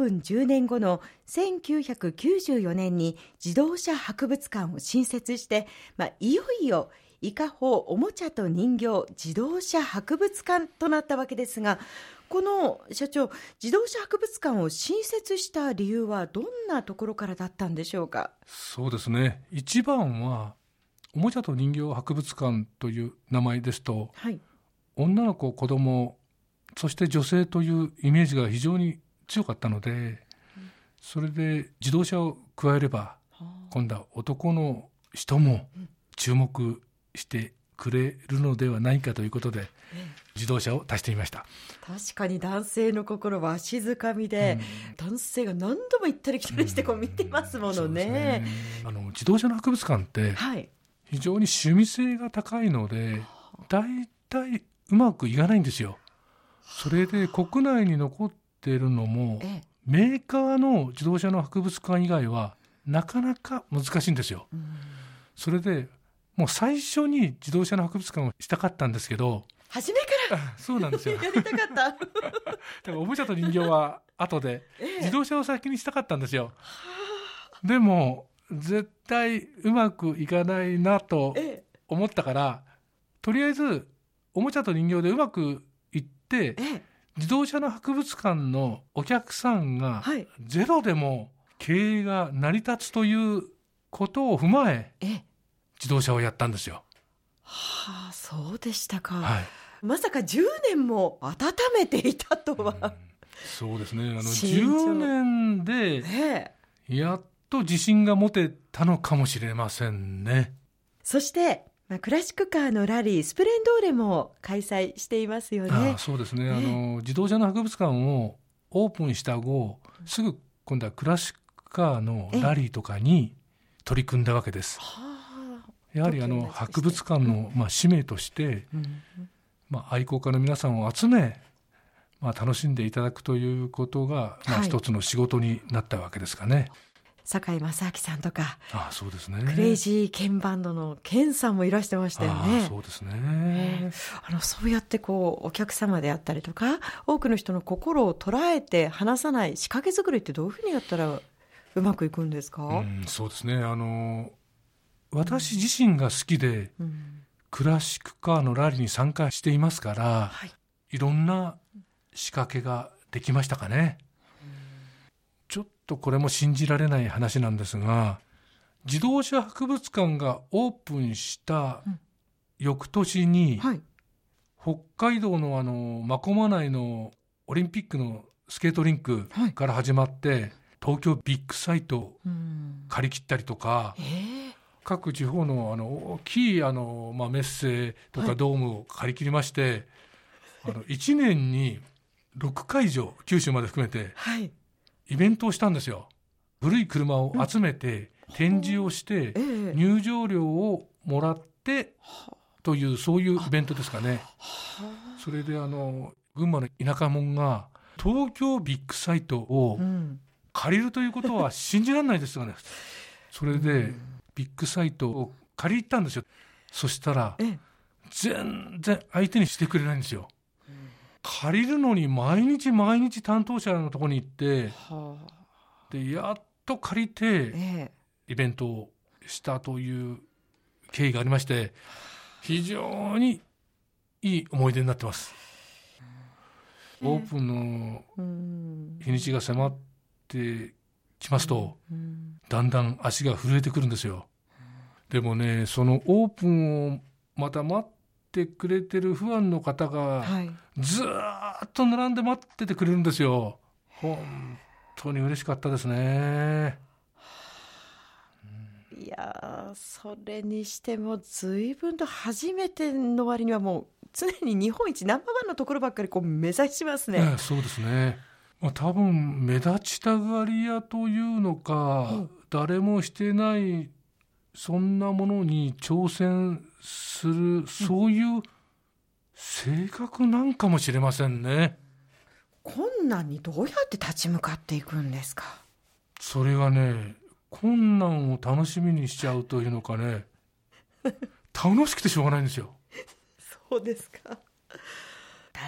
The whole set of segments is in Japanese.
プン10年後の1994年に自動車博物館を新設して、まあ、いよいよ伊香保おもちゃと人形自動車博物館となったわけですがこの社長自動車博物館を新設した理由はどんなところからだったんでしょうか？そうですね。一番はおもちゃと人形博物館という名前ですと、はい、女の子子供そして女性というイメージが非常に強かったので、それで自動車を加えれば、今度は男の人も注目してくれるのではないかということで、自動車を足してみました。確かに男性の心は静かみで、うん、男性が何度も行ったり来たりしてこう見てますものね。ね、あの自動車の博物館って非常に趣味性が高いので、大体うまくいかないんですよ。それで国内に残っているのも、メーカーの自動車の博物館以外はなかなか難しいんですよ。それでもう最初に自動車の博物館をしたかったんですけど初めから？そうなんですよ。やりたかった。だからおもちゃと人形は後で、自動車を先にしたかったんですよ。でも、絶対うまくいかないなと思ったから、とりあえず、おもちゃと人形でうまく、自動車の博物館のお客さんがゼロでも経営が成り立つということを踏まえ、自動車をやったんですよ。はあ、そうでしたか。はい、まさか10年も温めていたとは。うん、そうですね。あの、10年で、やっと自信が持てたのかもしれませんね。そして、まあ、クラシックカーのラリー、スプレンドーレも開催していますよね。あそうですね、あの、自動車の博物館をオープンした後、すぐ今度はクラシックカーのラリーとかに取り組んだわけです。やはりあの博物館のまあ使命として、まあ、愛好家の皆さんを集め、まあ、楽しんでいただくということが、まあ、一つの仕事になったわけですかね。はい堺正明さんとか、ああそうですね。クレイジーケンバンドのケンさんもいらしてましたよね。あそうですね、あの、そうやってこう、お客様であったりとか、多くの人の心を捉えて離さない仕掛け作りってどういうふうにやったらうまくいくんですか、うん、そうですね。あの、私自身が好きで、うん、クラシックカーのラリーに参加していますから、はい、いろんな仕掛けができましたかね。とこれも信じられない話なんですが、自動車博物館がオープンした翌年に、はい、北海道のあの、真駒内のオリンピックのスケートリンクから始まって、はい、東京ビッグサイト借り切ったりとか、各地方のあの大きいあの、まあ、メッセとかドームを借り切りまして、はい、あの1年に6会場、九州まで含めて、はい、イベントをしたんですよ。古い車を集めて、展示をして、入場料をもらって、という、そういうイベントですかね。それであの、群馬の田舎者が、東京ビッグサイトを借りるということは信じられないですよね。それで、ビッグサイトを借り行ったんですよ。そしたら、全然相手にしてくれないんですよ。借りるのに毎日毎日担当者のところに行って、はあ、で、やっと借りて、イベントをしたという経緯がありまして、非常にいい思い出になってます。オープンの日にちが迫ってきますと、だんだん足が震えてくるんですよ。でもね、そのオープンをまた待ってくれてるファンの方が、ずっと並んで待っててくれるんですよ。本当に嬉しかったですね。いやそれにしても随分と初めての割にはもう常に日本一ナンバーワンのところばっかりこう目指しますね。そうですね。まあ、多分目立ちたがり屋というのか、うん、誰もしてないそんなものに挑戦する、そういう性格なんかもしれませんね。困難にどうやって立ち向かっていくんですか？それがね、困難を楽しみにしちゃうというのかね、楽しくてしょうがないんですよ。そうですか。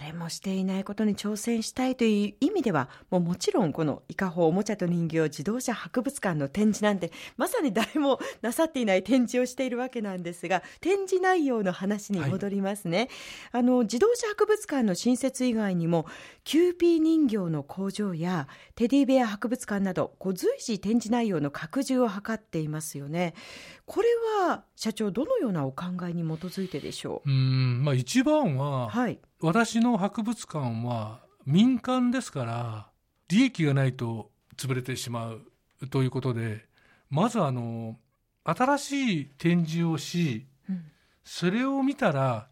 誰もしていないことに挑戦したいという意味ではもうもちろんこの伊香保おもちゃと人形自動車博物館の展示なんてまさに誰もなさっていない展示をしているわけなんですが展示内容の話に戻りますね、はい、あの自動車博物館の新設以外にもキューピー人形の工場やテディベア博物館などこう随時展示内容の拡充を図っていますよね。これは社長どのようなお考えに基づいてでしょう？うんまあ一番は、はい、私の博物館は民間ですから利益がないと潰れてしまうということでまずあの新しい展示をし、うん、それを見たら、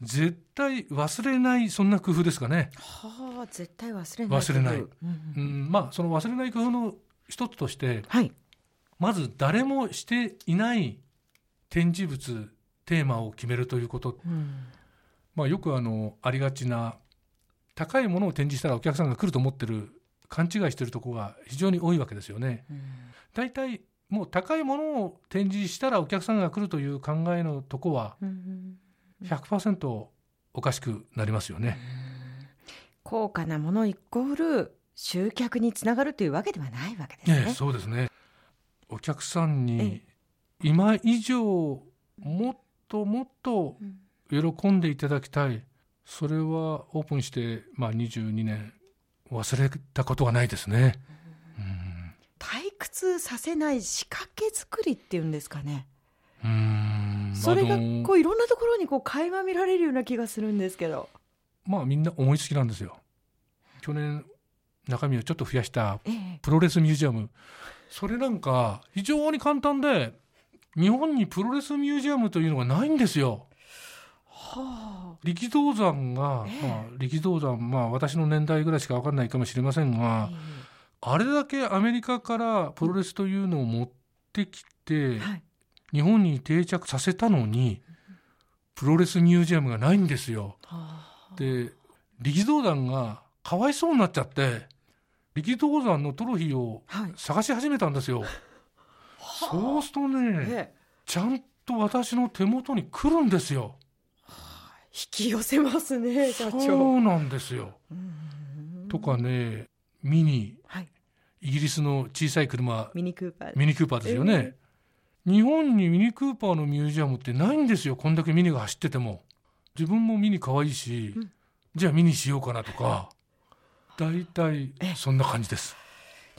絶対忘れないそんな工夫ですかね。はあ絶対忘れない忘れない、うん、うん、まあその忘れない工夫の一つとして、はい、まず誰もしていない展示物テーマを決めるということ、うん、まあ、よくあのありがちな高いものを展示したらお客さんが来ると思ってる勘違いしてるところが非常に多いわけですよね。大、う、体、ん、もう高いものを展示したらお客さんが来るという考えのとこは100%おかしくなりますよね。高価なものイコール集客につながるというわけではないわけですね。ねそうですね。お客さんに今以上もっともっと喜んでいただきたい。それはオープンして、まあ、22年忘れたことはないですね、うん、退屈させない仕掛け作りっていうんですかね。うん。それがこういろんなところにこう垣間見られるような気がするんですけど。まあみんな思いつきなんですよ。去年中身をちょっと増やしたプロレスミュージアム、ええ、それなんか非常に簡単で日本にプロレスミュージアムというのがないんですよ。はあ、力道山が、えまあ、力道山、まあ、私の年代ぐらいしか分かんないかもしれませんが、えあれだけアメリカからプロレスというのを持ってきて、はい、日本に定着させたのに、プロレスミュージアムがないんですよ。はあ、で力道山がかわいそうになっちゃって力道山のトロフィーを探し始めたんですよ。はいそうするとね、ちゃんと私の手元に来るんですよ。引き寄せますね、社長。そうなんですよ。とかね、ミニ、はい、イギリスの小さい車、ミニクーパー。ミニクーパーですよね。えー、日本にミニクーパーのミュージアムってないんですよ、こんだけミニが走ってても。自分もミニ可愛いし、うん、じゃあミニしようかなとか、大体そんな感じです。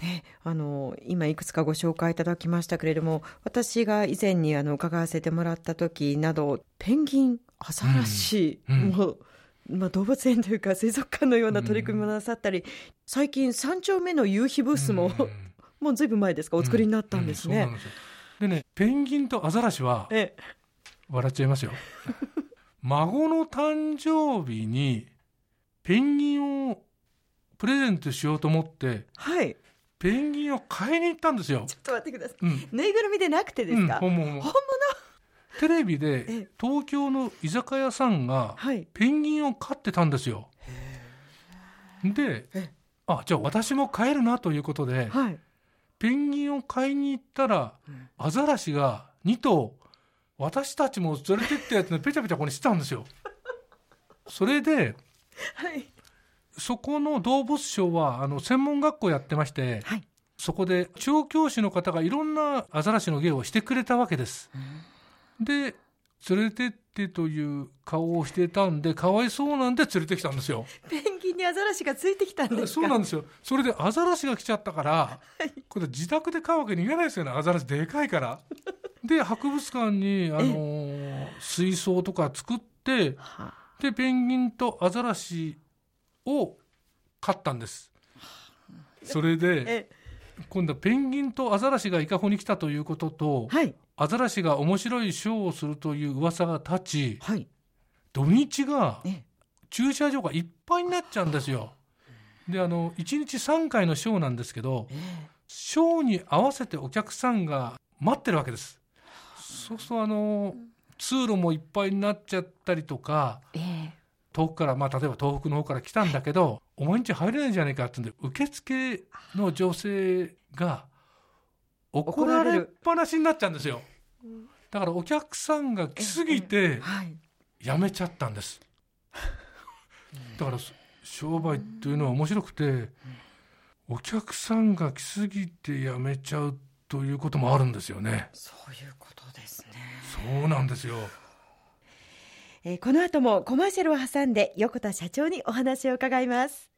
ね、あの今いくつかご紹介いただきましたけれども私が以前にあの伺わせてもらった時などペンギンアザラシも、うん、まあ、動物園というか水族館のような取り組みもなさったり、うん、最近三丁目の夕日ブースも、うん、もうずいぶん前ですか？お作りになったんですね。でねペンギンとアザラシは笑っちゃいますよ。孫の誕生日にペンギンをプレゼントしようと思って、はい、ペンギンを買いに行ったんですよ。ちょっと待ってください。うん、ぬいぐるみでなくてですか、うん、本物。本物？テレビで東京の居酒屋さんがペンギンを飼ってたんですよ。で、あ、じゃあ私も飼えるなということで、はい、ペンギンを買いに行ったら、アザラシが2頭、私たちも連れてってやつのペチャペチャここにしてたんですよ。それで、はい、そこの動物賞はあの専門学校やってまして、はい、そこで調教師の方がいろんなアザラシの芸をしてくれたわけです。で連れてってという顔をしてたんでかわいそうなんで連れてきたんですよ。ペンギンにアザラシがついてきたんですそうなんですよ。それでアザラシが来ちゃったから、はい、これ自宅で飼うわけにいかないですよね。アザラシでかいから。で博物館にあの水槽とか作って、でペンギンとアザラシを買ったんです。それで今度はペンギンとアザラシが伊香保に来たということと、はい、アザラシが面白いショーをするという噂が立ち、はい、土日が駐車場がいっぱいになっちゃうんですよ。であの1日3回のショーなんですけど、ショーに合わせてお客さんが待ってるわけです。そうするとあの通路もいっぱいになっちゃったりとか、えー、遠くから、まあ、例えば東北の方から来たんだけど、お前んち入れないんじゃないかってんで、受付の女性が怒られっぱなしになっちゃうんですよ。だからお客さんが来すぎて、やめちゃったんです。だから商売っていうのは面白くて、お客さんが来すぎてやめちゃうということもあるんですよね。そういうことですね。そうなんですよ。えー、この後もコマーシャルを挟んで横田社長にお話を伺います。